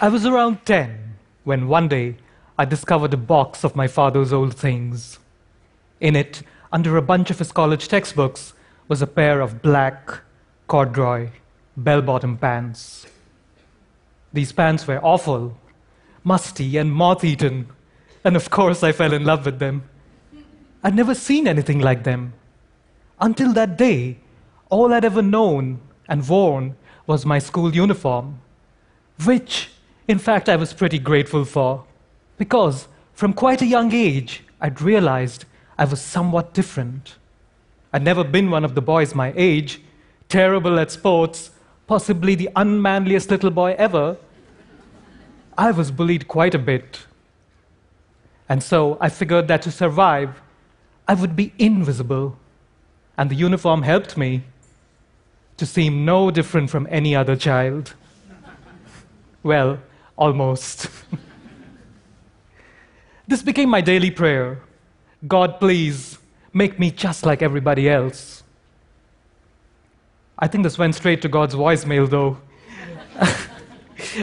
I was around 10 when one day I discovered a box of my father's old things. In it, under a bunch of his college textbooks, was a pair of black, corduroy, bell bottom pants. These pants were awful, musty, and moth eaten, and of course I fell in love with them. I'd never seen anything like them. Until that day, all I'd ever known and worn was my school uniform, which, in fact, I was pretty grateful for, because from quite a young age, I'd realized I was somewhat different. I'd never been one of the boys my age, terrible at sports, possibly the unmanliest little boy ever. I was bullied quite a bit. And so I figured that to survive, I would be invisible. And the uniform helped me to seem no different from any other child. well, almost. this became my daily prayer God, please make me just like everybody else. I think this went straight to God's voicemail, though.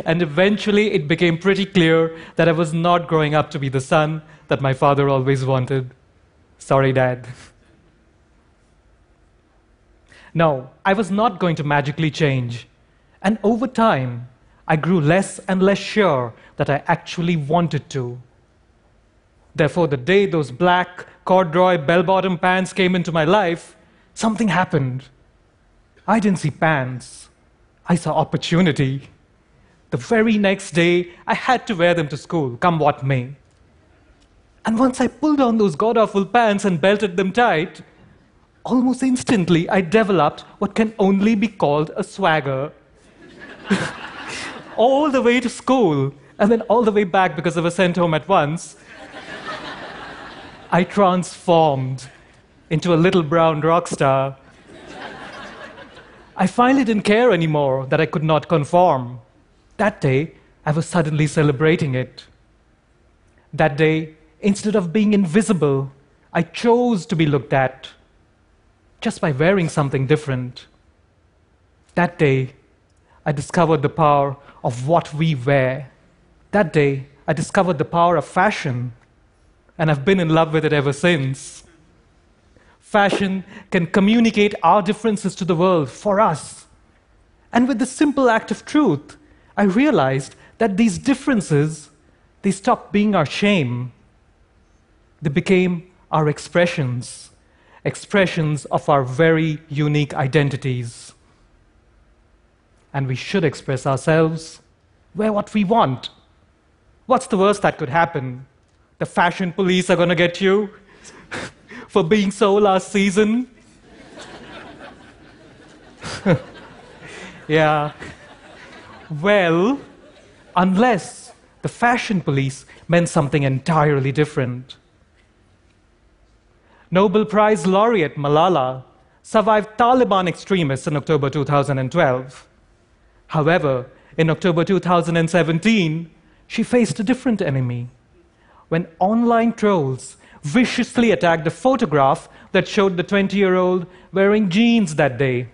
and eventually it became pretty clear that I was not growing up to be the son that my father always wanted. Sorry, Dad. No, I was not going to magically change. And over time, I grew less and less sure that I actually wanted to. Therefore, the day those black corduroy bell bottom pants came into my life, something happened. I didn't see pants, I saw opportunity. The very next day, I had to wear them to school, come what may. And once I pulled on those god awful pants and belted them tight, almost instantly I developed what can only be called a swagger. all the way to school, and then all the way back because I was sent home at once. I transformed into a little brown rock star. I finally didn't care anymore that I could not conform. That day, I was suddenly celebrating it. That day, Instead of being invisible, I chose to be looked at just by wearing something different. That day, I discovered the power of what we wear. That day, I discovered the power of fashion, and I've been in love with it ever since. Fashion can communicate our differences to the world for us. And with the simple act of truth, I realized that these differences, they stop being our shame they became our expressions, expressions of our very unique identities. And we should express ourselves, wear what we want. What's the worst that could happen? The fashion police are going to get you for being so last season? yeah. Well, unless the fashion police meant something entirely different. Nobel Prize laureate Malala survived Taliban extremists in October 2012. However, in October 2017, she faced a different enemy when online trolls viciously attacked a photograph that showed the 20 year old wearing jeans that day.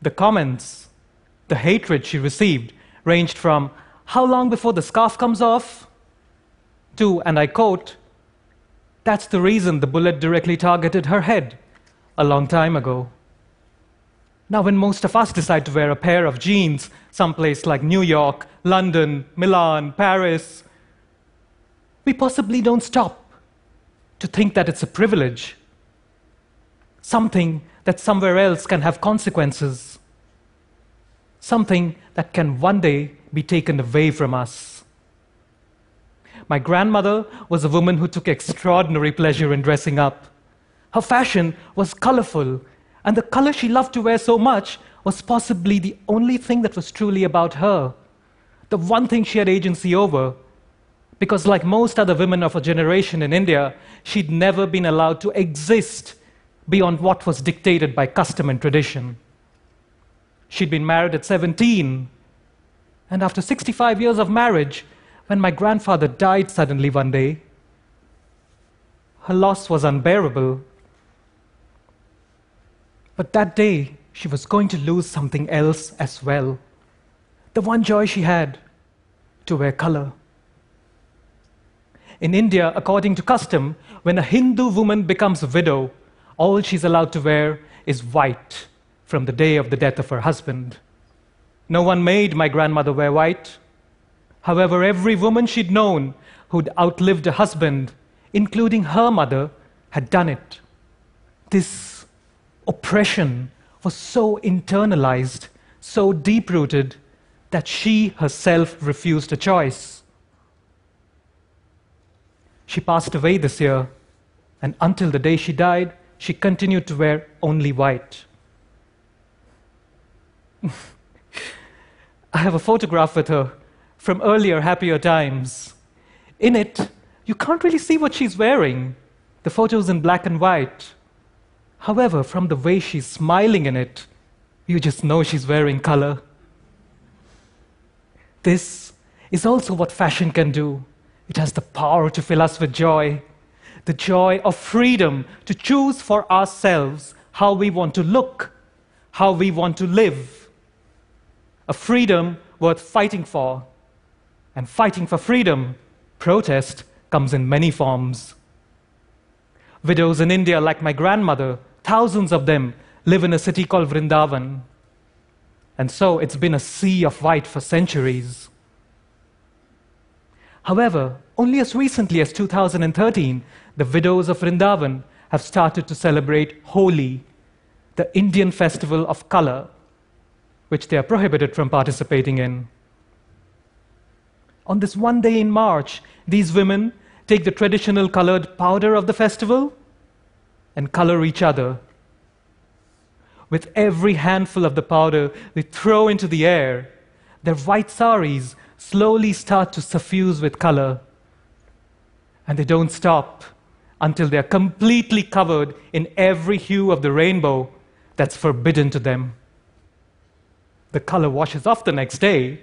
The comments, the hatred she received, ranged from, How long before the scarf comes off? to, and I quote, that's the reason the bullet directly targeted her head a long time ago. Now, when most of us decide to wear a pair of jeans someplace like New York, London, Milan, Paris, we possibly don't stop to think that it's a privilege, something that somewhere else can have consequences, something that can one day be taken away from us. My grandmother was a woman who took extraordinary pleasure in dressing up. Her fashion was colorful, and the color she loved to wear so much was possibly the only thing that was truly about her, the one thing she had agency over. Because, like most other women of her generation in India, she'd never been allowed to exist beyond what was dictated by custom and tradition. She'd been married at 17, and after 65 years of marriage, when my grandfather died suddenly one day, her loss was unbearable. But that day, she was going to lose something else as well. The one joy she had, to wear color. In India, according to custom, when a Hindu woman becomes a widow, all she's allowed to wear is white from the day of the death of her husband. No one made my grandmother wear white. However, every woman she'd known who'd outlived a husband, including her mother, had done it. This oppression was so internalized, so deep rooted, that she herself refused a choice. She passed away this year, and until the day she died, she continued to wear only white. I have a photograph with her from earlier, happier times. In it, you can't really see what she's wearing. The photo's in black and white. However, from the way she's smiling in it, you just know she's wearing color. This is also what fashion can do. It has the power to fill us with joy, the joy of freedom to choose for ourselves how we want to look, how we want to live. A freedom worth fighting for. And fighting for freedom, protest, comes in many forms. Widows in India, like my grandmother, thousands of them, live in a city called Vrindavan. And so it's been a sea of white for centuries. However, only as recently as 2013, the widows of Vrindavan have started to celebrate Holi, the Indian festival of color, which they are prohibited from participating in. On this one day in March, these women take the traditional colored powder of the festival and color each other with every handful of the powder they throw into the air, their white saris slowly start to suffuse with color. And they don't stop until they're completely covered in every hue of the rainbow that's forbidden to them. The color washes off the next day.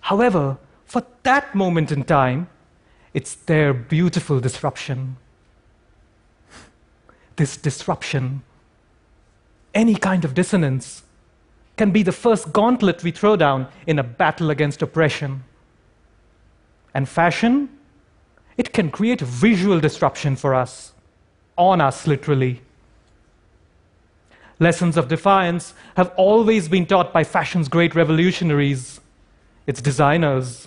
However, for that moment in time, it's their beautiful disruption. This disruption any kind of dissonance can be the first gauntlet we throw down in a battle against oppression. And fashion, it can create visual disruption for us, on us literally. Lessons of defiance have always been taught by fashion's great revolutionaries, its designers.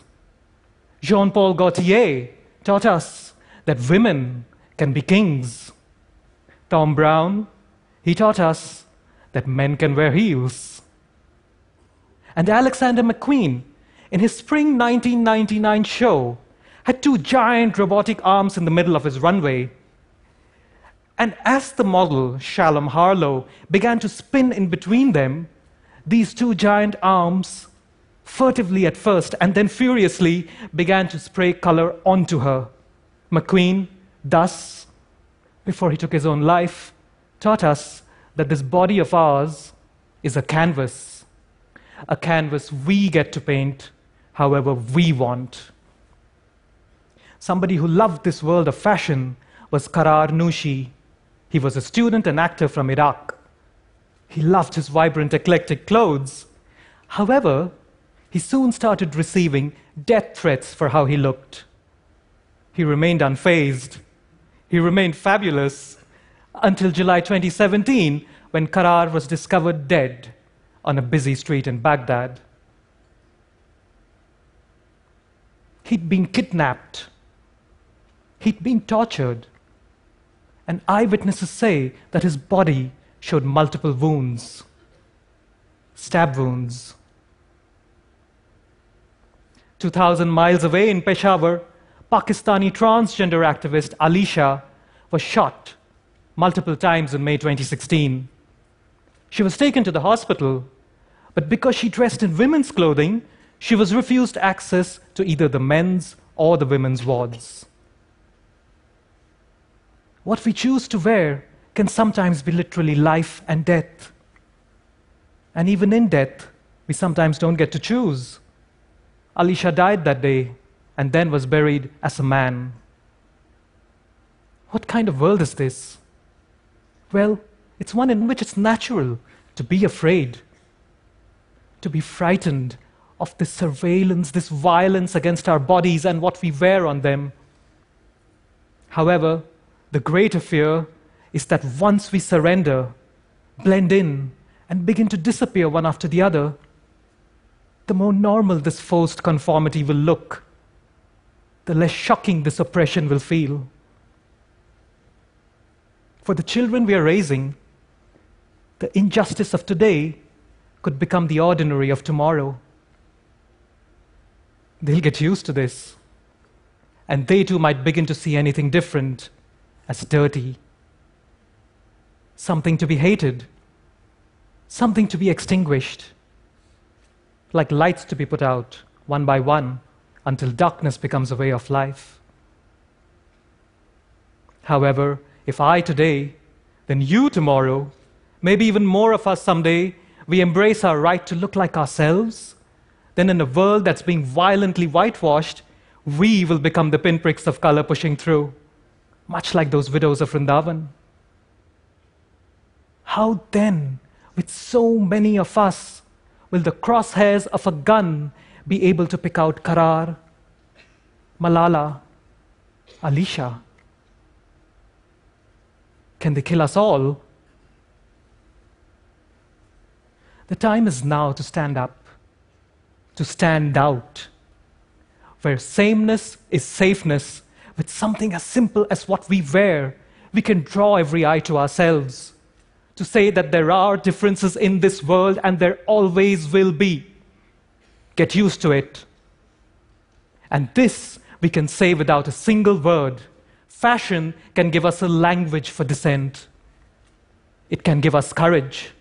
Jean Paul Gaultier taught us that women can be kings. Thom Browne, he taught us that men can wear heels. And Alexander McQueen, in his spring 1999 show, had two giant robotic arms in the middle of his runway. And as the model, Shalom Harlow, began to spin in between them, these two giant arms, furtively at first and then furiously, began to spray color onto her. McQueen, thus, before he took his own life, taught us that this body of ours is a canvas, a canvas we get to paint however we want. Somebody who loved this world of fashion was Karar Nushi. He was a student and actor from Iraq. He loved his vibrant, eclectic clothes. However, he soon started receiving death threats for how he looked. He remained unfazed. He remained fabulous until July 2017, when Karar was discovered dead on a busy street in Baghdad. He'd been kidnapped, he'd been tortured, and eyewitnesses say that his body showed multiple wounds, stab wounds. 2,000 miles away in Peshawar, Pakistani transgender activist Alisha was shot multiple times in May 2016. She was taken to the hospital, but because she dressed in women's clothing, she was refused access to either the men's or the women's wards. What we choose to wear can sometimes be literally life and death. And even in death, we sometimes don't get to choose. Alisha died that day and then was buried as a man. What kind of world is this? Well, it's one in which it's natural to be afraid, to be frightened of this surveillance, this violence against our bodies and what we wear on them. However, the greater fear is that once we surrender, blend in, and begin to disappear one after the other, the more normal this forced conformity will look, the less shocking this oppression will feel. For the children we are raising, the injustice of today could become the ordinary of tomorrow. They'll get used to this, and they too might begin to see anything different as dirty, something to be hated, something to be extinguished, like lights to be put out one by one until darkness becomes a way of life. However, if I today, then you tomorrow, maybe even more of us someday, we embrace our right to look like ourselves, then in a world that's being violently whitewashed, we will become the pinpricks of color pushing through, much like those widows of Vrindavan. How then, with so many of us, will the crosshairs of a gun be able to pick out Karar, Malala, Alisha? Can they kill us all? The time is now to stand up, to stand out, where sameness is safeness, with something as simple as what we wear, we can draw every eye to ourselves, to say that there are differences in this world and there always will be. Get used to it. And this we can say without a single word Fashion can give us a language for dissent. It can give us courage.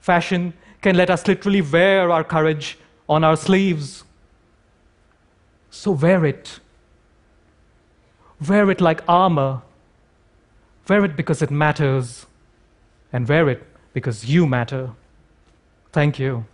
Fashion can let us literally wear our courage on our sleeves. So wear it. Wear it like armor. Wear it because it matters. And wear it because you matter. Thank you.